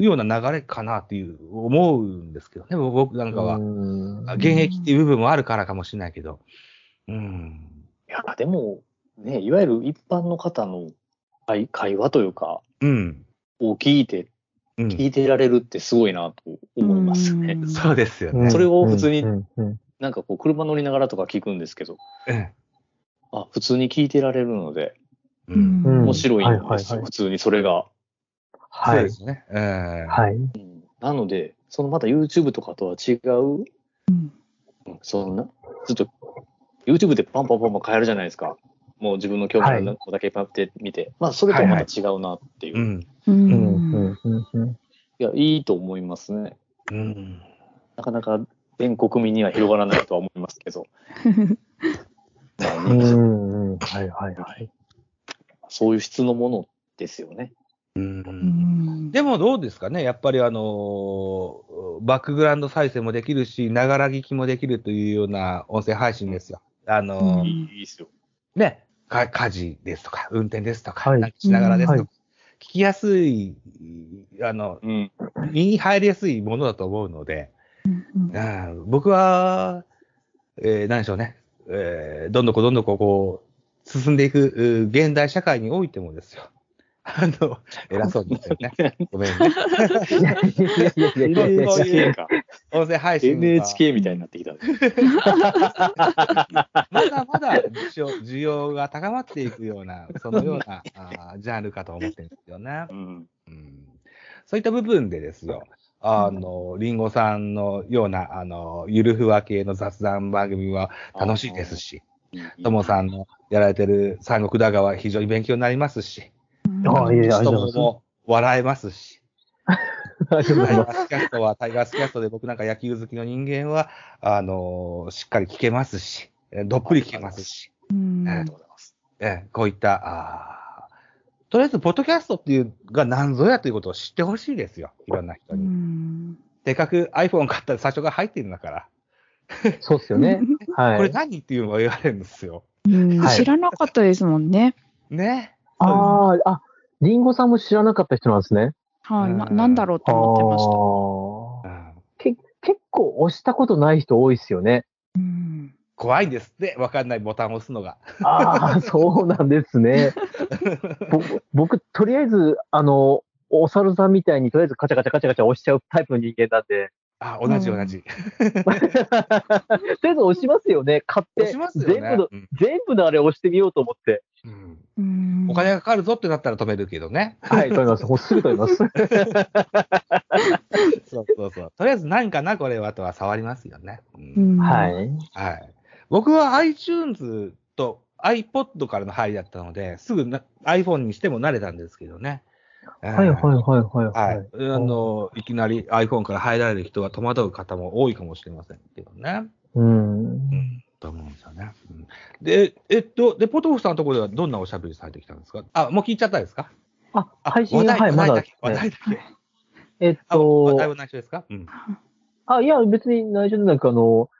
S7: ような流れかなっていう、思うんですけどね、僕なんかは。
S10: うん
S7: 現役っていう部分もあるからかもしれないけど。うん。
S8: いや、でも、ね、いわゆる一般の方の会会話というか、
S7: うん。
S8: を聞いて、
S7: うん。
S8: 聞いてられるってすごいなと思いますね。
S5: うん
S7: そうですよね。
S10: うん
S8: それを普通になんかこう、車乗りながらとか聞くんですけど、
S7: うん
S8: あ、普通に聞いてられるので、
S7: う。
S5: うんん
S8: 面白いんですよ、
S10: はいはいはい
S8: 普通にそれが。
S10: はい
S7: そうで。すね。ええ
S10: はい。
S8: うんなので、そのまた YouTube とかとは違う、
S5: うん
S8: うんそんな、ずっと YouTube でパンパンパンパン変えるじゃないですか。もう自分の興味の子だけパンって見て。まあ、それとはまた違うなっていう。い
S7: うん。
S5: う
S10: うん
S5: ん。
S10: うんうんうん
S8: や、いいと思いますね。
S7: うん。
S8: なかなか全国民には広がらないとは思いますけど。まあね、
S10: うんうんはいはいはい。
S8: そういう質のものですよね。
S7: う。
S5: うんん
S7: でもどうですかね、やっぱりあのーバックグラウンド再生もできるし、ながら聞きもできるというような音声配信ですよ。あのー
S5: うん
S8: いいいいですよ。
S7: ね、か家事ですとか、運転ですとか、
S10: はい
S7: なんかしながらですとか、
S10: うん
S7: 聞きやすい、あの、
S8: うん。
S7: 身に入りやすいものだと思うので、
S5: うん
S7: うん僕は、えー何でしょうね、えーどんどこどんどここう、進んでいく、現代社会においてもですよ。あの、偉そうに言ってるね。ごめんね。
S10: いやいやいやいやいやいや
S8: NHK か。
S7: 音声配信が
S8: NHK みたいになってきた。
S7: まだまだ需要需要が高まっていくような、そのような あージャンルかと思ってるんですよね。
S8: うん。
S7: うんそういった部分でですよ、あの、リンゴさんのような、あの、ゆるふわ系の雑談番組は楽しいですし、ともさんのやられてる三国だがは非常に勉強になりますし、
S10: あいえいえありがとうございます
S7: ともも笑えますし、タイ。ガースキャストは、タイガースキャストで僕なんか野球好きの人間は、あのしっかり聞けますし、えーどっぷり聞けますし、
S5: うん
S8: ありがとうございます。
S7: えーこういった、あーとりあえず、ポッドキャストっていうが何ぞやということを知ってほしいですよ、いろんな人
S5: う
S7: に。
S5: ん
S7: せっかく iPhone 買ったら最初が入ってるんだから、
S10: そうっすよね。はい。
S7: これ何っていうのが言われるんですよ。
S5: 知らなかったですもんね。
S7: ね。
S10: ああ、あ、リンゴさんも知らなかった人なんですね。
S5: はい。な
S7: うん
S5: なんだろうと思ってました。
S10: け結構押したことない人多いっすよね。
S5: うん
S7: 怖いんですって、わかんないボタンを押すのが。
S10: ああ、そうなんですね。ぼ僕、とりあえず、あの、お猿さんみたいにとりあえずカチャカチャカチャカチャ押しちゃうタイプの人間なんで、
S7: あ、同じ同じ。
S10: とりあえず押しますよね。買って、
S7: 押しますよね。
S10: 全部の、
S7: うん
S10: 全部のあれ押してみようと思って。
S7: うん
S5: うん
S7: お金がかかるぞってなったら止めるけどね。
S10: はい、止めます。もうすぐ止めます。
S7: そうそうそう。とりあえず何かな、これはとは触りますよね。うん
S5: うん
S10: はい。
S7: はい。僕は iTunes と iPod からの入りだったので、すぐな iPhone にしても慣れたんですけどね。
S10: はいはいはいはい
S7: は
S10: はい
S7: い。あの、いきなり iPhone から入られる人は戸惑う方も多いかもしれませんけどね。
S10: うん。
S7: うん。と思うんですよね。うんで、えっと、で、ポトフさんのところではどんなおしゃべりされてきたんですか？あ、もう聞いちゃったですか？
S10: あ、
S7: あ
S10: 配信はい、まだ
S7: 話題だけ。話題だけ。
S10: えっ
S7: あ、話題
S10: と
S7: は、内緒ですか？うん。
S10: あ、いや、別に内緒でなく、あの、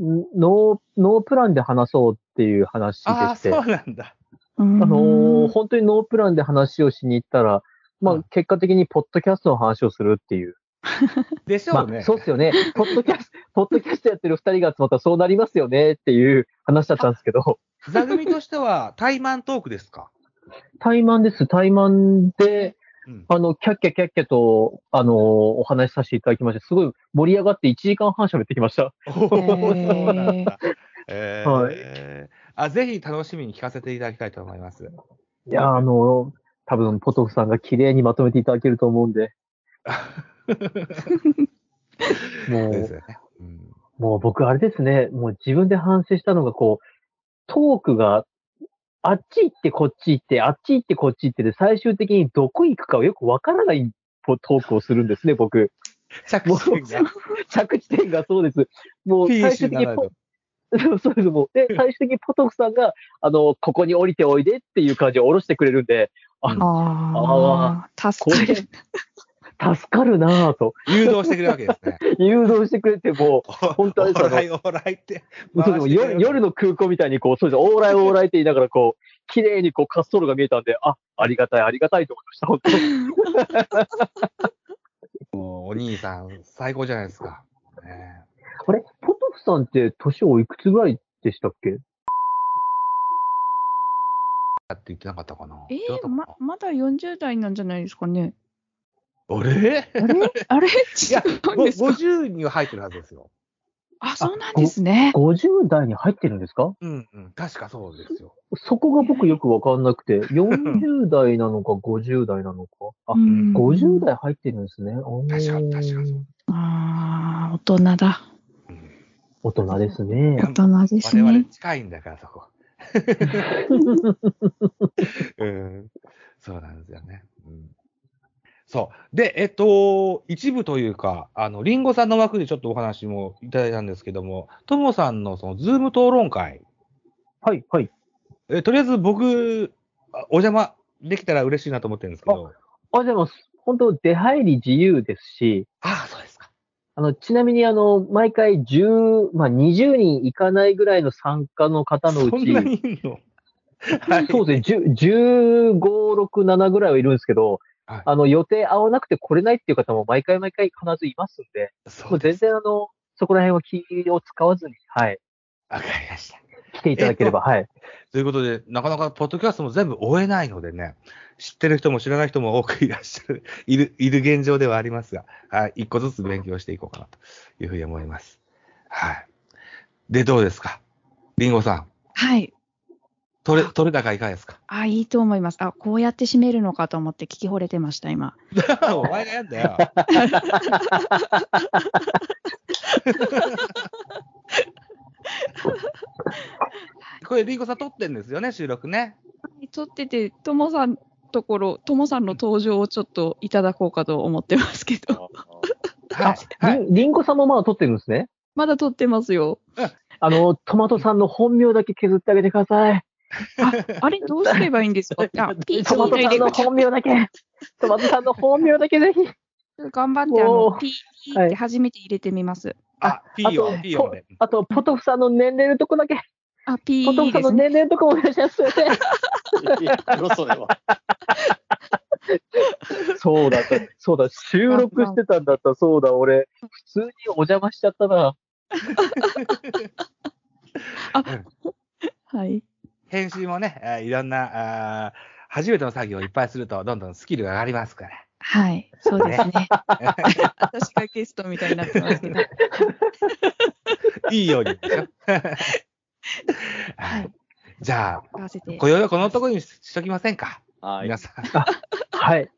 S10: んノー、ノープランで話そうっていう話で
S7: ああ、
S10: して、
S7: そう
S10: あ
S7: なんだ。
S5: うん
S10: のー本当にノープランで話をしに行ったら、まあ
S7: うん、
S10: 結果的にポッドキャストの話をするっていう。
S7: でしょうね。
S10: まあ、そうっすよね。ポッドキャスト、ポッドキャストやってる二人が集まったらそうなりますよねっていう話だったんですけど、
S7: 座組としては、対マントークですか？
S10: 対マンです。対マンで、
S7: うん。
S10: あの、キャッキャキャッキャと、あのーお話しさせていただきまして、すごい盛り上がって1時間半喋ってきました。
S7: えー
S10: はい
S7: あ、ぜひ楽しみに聞かせていただきたいと思います。
S10: いや、あの、多分、ポトフさんが綺麗にまとめていただけると思うんで、もう、
S7: ね。うん
S10: もう僕あれですね、もう自分で反省したのが、こう、トークが、あっち行ってこっち行って、あっち行ってこっち行ってで、最終的にどこ行くかをよくわからないトークをするんですね、僕。
S7: 着地点が。
S10: 着地点がそうです。もう最終的にポ、
S7: と。
S10: そうです、もう。で、最終的にポトフさんが、あの、ここに降りておいでっていう感じを下ろしてくれるんで、あ、
S5: ああ、助かる。
S10: 助かるなぁと。
S7: 誘導してくれるわけですね。
S10: 誘導してくれて、もう、本当あれです
S7: オーライ、オーライって。
S10: そうでも夜夜の空港みたいに、こう、そうです、オーライオーライって言いながら、こう、綺麗にこう、滑走路が見えたんで、あ、ありがたい、ありがたいと思いました、本当
S7: もうお兄さん、最高じゃないですか。ね
S10: あれポトフさんって、年おいくつぐらいでしたっけ？
S7: だって言ってなかったかな。
S5: えー、ま、まだ40代なんじゃないですかね。
S7: あれ？
S5: あれ？違うんですか
S7: ？50には入ってるはずですよ。
S5: あ、そうなんですね。
S10: 50代に入ってるんですか？
S7: うんうん。確かそうですよ。
S10: そこが僕よくわかんなくて、40代なのか50代なのか？あ、
S5: うん
S10: 50代入ってるんですね。
S7: 確か確かそう
S5: ああ、大人だ。
S7: うん
S10: 大人ですね。
S5: 大人です
S7: 我々
S5: ね。
S7: 近いんだから、そこ。うん。そうなんですよね。うんそう。で、えっと、一部というか、あの、リンゴさんの枠でちょっとお話もいただいたんですけども、ともさんのその、ズーム討論会、
S10: はい、はい。
S7: えとりあえず僕、あお邪魔できたら嬉しいなと思ってるんですけど、
S10: あ、でも、本当出入り自由ですし、
S7: ああ、そうですか。
S10: あの、ちなみにあの、毎回10、まあ、20人いかないぐらいの参加の方のうち、
S7: そんなにいんの？はい。
S10: そうですね、10 15、6、7ぐらいはいるんですけど、
S7: はい
S10: あの、予定合わなくて来れないっていう方も毎回毎回必ずいますんで、もう全
S7: そうです。
S10: 然あの、そこら辺は気を使わずに、はい、
S7: わかりました。
S10: 来ていただければ、はい。
S7: ということで、なかなかポッドキャストも全部追えないのでね、知ってる人も知らない人も多くいらっしゃる、いる、いる現状ではありますが、はい、一個ずつ勉強していこうかなというふうに思います。はい。で、どうですか？リンゴさん、
S5: はい。
S7: 取れ、取れ高いかがですか
S5: あ、いいと思います。あ、こうやって締めるのかと思って聞き惚れてました、今。
S7: お前がやんだよ。これ、リンゴさん撮ってんですよね、収録ね。
S5: 撮ってて、ともさんところ、ともさんの登場をちょっといただこうかと思ってますけど。
S7: はい。はい。
S10: りんりんごさんもまだ撮ってるんですね？
S5: まだ撮ってますよ。
S10: あの、トマトさんの本名だけ削ってあげてください。
S5: あ、あれどうすればいいんですか？あ、ピーチ
S10: トマトさんの本名だけ、トマトさんの本名だけぜひ。
S5: 頑張って、あ
S10: お
S5: の、
S10: ー
S5: ピーって初めて入れてみます。
S7: あ、ピーヨン、ピーヨンで。
S10: あと、ポトフさんの年齢のとこだけ、
S5: あ、ピ
S10: ポトフさんの。年齢のとこお願いします。
S8: いやよそれは。
S10: そうだった、そうだ、収録してたんだった、そうだ、俺、普通にお邪魔しちゃったな。
S5: はい。
S7: 編集もね、えーいろんな、あー初めての作業をいっぱいすると、どんどんスキルが上がりますから。
S5: はい。そうですね。私がゲストみたいになってますけど。
S7: いいようにでしょ。
S5: はい。
S7: じゃあ、
S5: 合わせて。
S7: 今宵はこのところにししときませんか？
S8: はい。
S7: 皆さん。
S10: はい。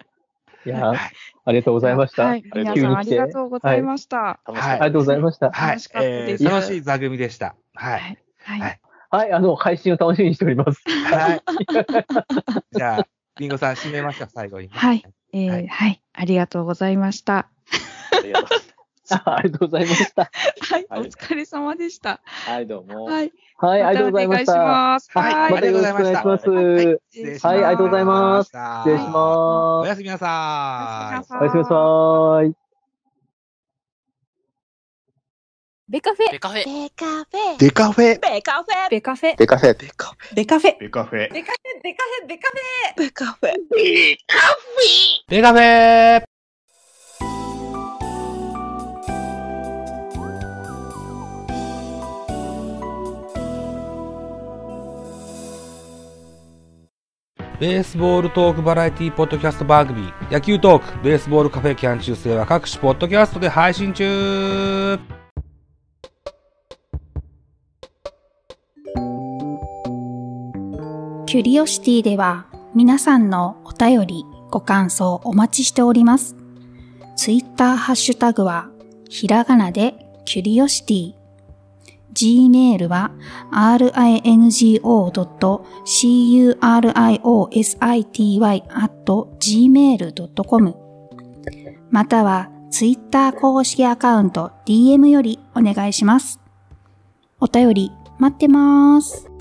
S10: いやー、ありがとうございました。
S5: はい。皆さんありがとうございました。
S7: はい
S10: ありがとうございました。
S7: はい
S5: 楽し
S7: い座組でした。はい。
S5: はい。
S7: は
S5: はい
S10: あの、配信を楽しみにしております。
S7: はい。じゃあ、リンゴさん締めましょう、最後に。
S5: はい。え
S7: はい
S5: ー、はい。ありがとうございました。
S8: ありがとうございます
S10: あ ありがとうございました。
S5: はい。
S8: はい
S5: お疲れ様でした。
S8: はい、どうも。
S5: はい。
S10: はい、ありがとうございました。
S5: またお願いします。
S7: はい
S5: はい。
S10: またよろしくお願いします。はい、ありがとうございます。
S7: 失
S10: 失礼します。
S7: おやすみなさい。
S10: おやすみなさい。
S1: ベカフェ。
S9: ベカフェ。
S1: ベカフェ。
S4: デカフェ
S1: ベカフェ。ベカフェ。
S4: デカフェデカ
S1: ベカフェ。
S9: ベカフェ。
S1: ベカフェ。ベカフェ。ベカフェ。
S9: ベカフェ
S7: ベースボールトークバラエティポッドキャスト番組、野球トーク、ベースボールカフェキャン中世は各種ポッドキャストで配信中
S11: キュリオシティでは皆さんのお便り、ご感想お待ちしております。ツイッターハッシュタグはひらがなでキュリオシティ。gmail は ringo.curiosity.gmail.com またはツイッター公式アカウント DM よりお願いします。お便り待ってます。